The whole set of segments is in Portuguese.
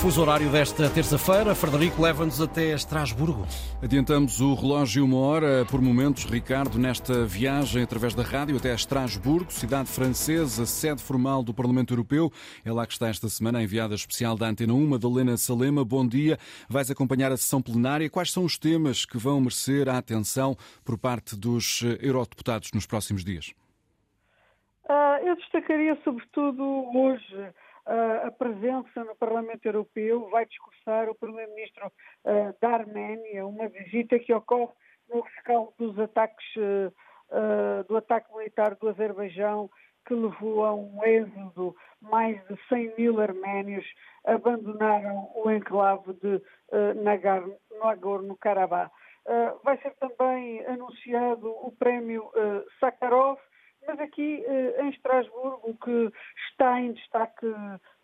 fuso horário desta terça-feira. Frederico leva-nos até Estrasburgo. Adiantamos o relógio uma hora por momentos, Ricardo, nesta viagem através da rádio até Estrasburgo, cidade francesa, sede formal do Parlamento Europeu. É lá que está esta semana a enviada especial da Antena 1, Madalena Salema. Bom dia. Vais acompanhar a sessão plenária. Quais são os temas que vão merecer a atenção por parte dos eurodeputados nos próximos dias? Uh, eu destacaria sobretudo hoje a presença no Parlamento Europeu, vai discursar o Primeiro-Ministro uh, da Arménia, uma visita que ocorre no rescaldo dos ataques, do ataque militar do Azerbaijão, que levou a um êxodo. Mais de 100 mil arménios abandonaram o enclave de Nagorno-Karabakh. vai ser também anunciado o prémio Sakharov, mas aqui eh, em Estrasburgo, o que está em destaque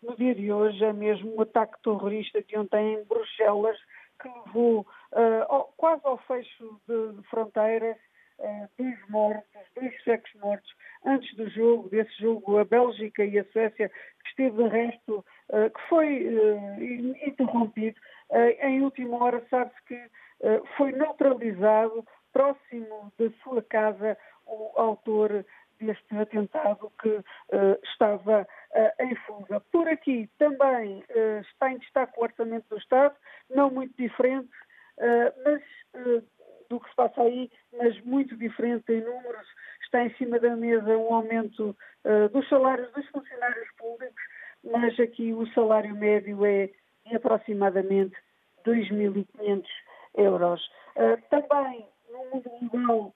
no dia de hoje é mesmo o ataque terrorista de ontem em Bruxelas, que levou uh, quase ao fecho de fronteiras, uh, dois mortos, dois cheques mortos, antes do jogo, desse jogo, a Bélgica e a Suécia, que esteve de resto, uh, que foi interrompido. em última hora, sabe-se que foi neutralizado, próximo da sua casa, o autor deste atentado que uh, estava uh, em fuga. Por aqui também uh, está em destaque o Orçamento do Estado, não muito diferente, mas do que se passa aí, mas muito diferente em números. Está em cima da mesa um aumento dos salários dos funcionários públicos, mas aqui o salário médio é de aproximadamente 2.500 euros. também, no mundo global,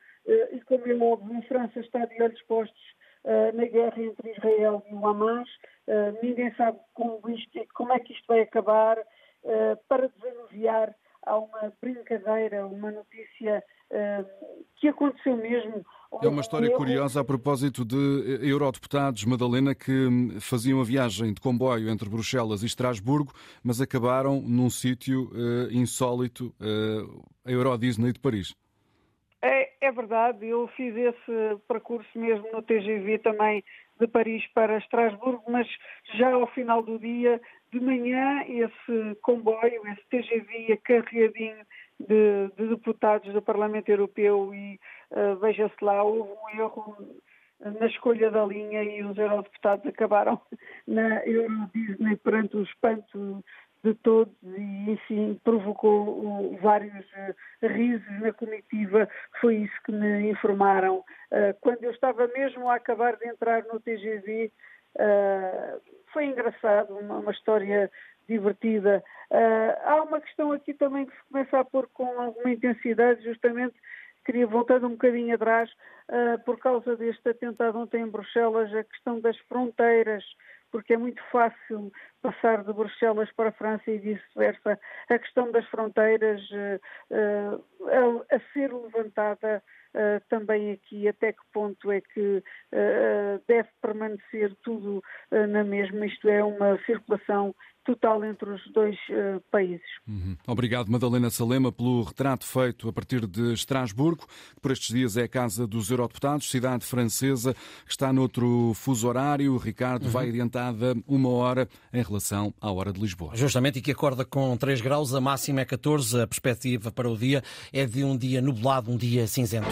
e como é óbvio, a França está de olhos postos uh, na guerra entre Israel e o Hamas. Uh, ninguém sabe como, isto, como, é que isto vai acabar. Para desanuviar, há uma brincadeira, uma notícia que aconteceu mesmo. É uma história curiosa a propósito de eurodeputados, Madalena, que hum, faziam a viagem de comboio entre Bruxelas e Estrasburgo, mas acabaram num sítio insólito, a Euro Disney de Paris. É, verdade, eu fiz esse percurso mesmo no TGV também de Paris para Estrasburgo, mas já ao final do dia, de manhã, esse comboio, esse TGV carregadinho de, de deputados do Parlamento Europeu e uh, veja-se lá, houve um erro na escolha da linha e os eurodeputados acabaram na Euro Disney perante o espanto de todos e, enfim, provocou vários uh, risos na comitiva. Foi isso que me informaram. Uh, quando eu estava mesmo a acabar de entrar no TGV, uh, foi engraçado, uma, história divertida. Há uma questão aqui também que se começa a pôr com alguma intensidade, justamente queria voltar um bocadinho atrás, por causa deste atentado ontem em Bruxelas, a questão das fronteiras porque é muito fácil passar de Bruxelas para a França e vice-versa. A questão das fronteiras uh, uh, a, a, ser levantada uh, também aqui, até que ponto é que deve permanecer tudo na mesma, isto é, uma circulação total entre os dois uh, países. Uhum. Obrigado, Madalena Salema, pelo retrato feito a partir de Estrasburgo, que por estes dias é a casa dos eurodeputados, cidade francesa, que está noutro fuso horário. Ricardo uhum. vai adiantada uma hora em relação à hora de Lisboa. Justamente, e que acorda com 3 graus, a máxima é 14, a perspectiva para o dia é de um dia nublado, um dia cinzento.